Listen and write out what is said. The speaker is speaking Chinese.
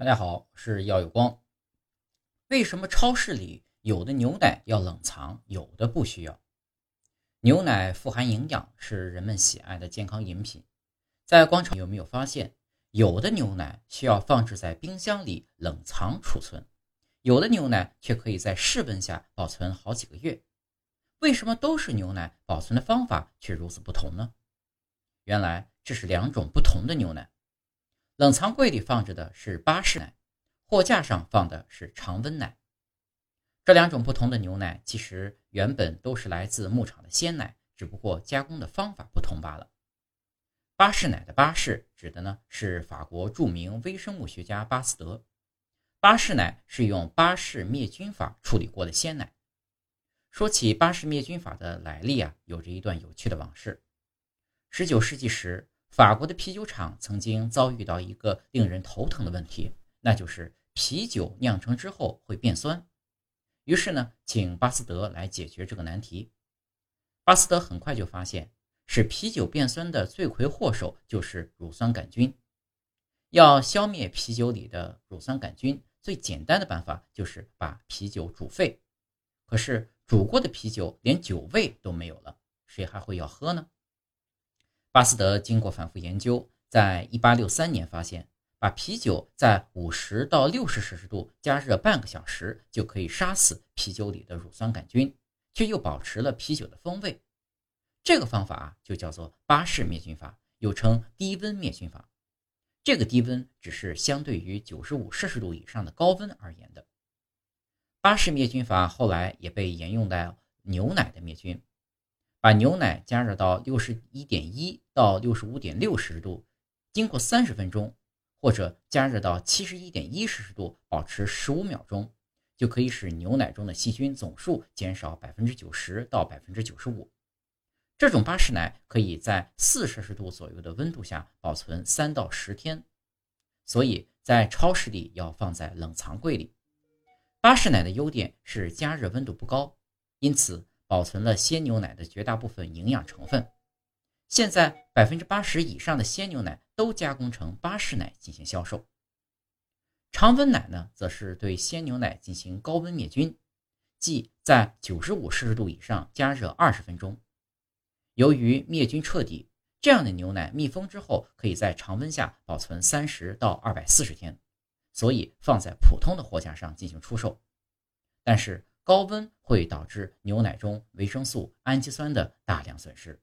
大家好，是耀有光。为什么超市里有的牛奶要冷藏，有的不需要？牛奶富含营养，是人们喜爱的健康饮品。在广场有没有发现，有的牛奶需要放置在冰箱里冷藏储存，有的牛奶却可以在室温下保存好几个月？为什么都是牛奶，保存的方法却如此不同呢？原来这是两种不同的牛奶。冷藏柜里放着的是巴氏奶，货架上放的是常温奶。这两种不同的牛奶其实原本都是来自牧场的鲜奶，只不过加工的方法不同罢了。巴氏奶的巴氏指的呢是法国著名微生物学家巴斯德。巴氏奶是用巴氏灭菌法处理过的鲜奶。说起巴氏灭菌法的来历啊，有着一段有趣的往事。十九世纪时。法国的啤酒厂曾经遭遇到一个令人头疼的问题，那就是啤酒酿成之后会变酸。于是呢，请巴斯德来解决这个难题。巴斯德很快就发现，使啤酒变酸的罪魁祸首就是乳酸杆菌。要消灭啤酒里的乳酸杆菌，最简单的办法就是把啤酒煮沸。可是煮过的啤酒连酒味都没有了，谁还会要喝呢？巴斯德经过反复研究，在1863年发现，把啤酒在50到60摄氏度加热半个小时，就可以杀死啤酒里的乳酸杆菌，却又保持了啤酒的风味。这个方法就叫做巴氏灭菌法，又称低温灭菌法。这个低温只是相对于95摄氏度以上的高温而言的。巴氏灭菌法后来也被沿用在牛奶的灭菌。把牛奶加热到六十一点一到六十五点六摄氏度，经过三十分钟，或者加热到七十一点一摄氏度，保持十五秒钟，就可以使牛奶中的细菌总数减少百分之九十到百分之九十五。这种巴氏奶可以在四摄氏度左右的温度下保存三到十天，所以在超市里要放在冷藏柜里。巴氏奶的优点是加热温度不高，因此。保存了鲜牛奶的绝大部分营养成分。现在百分之八十以上的鲜牛奶都加工成巴氏奶进行销售。常温奶呢，则是对鲜牛奶进行高温灭菌，即在九十五摄氏度以上加热二十分钟。由于灭菌彻底，这样的牛奶密封之后可以在常温下保存三十到二百四十天，所以放在普通的货架上进行出售。但是。高温会导致牛奶中维生素、氨基酸的大量损失。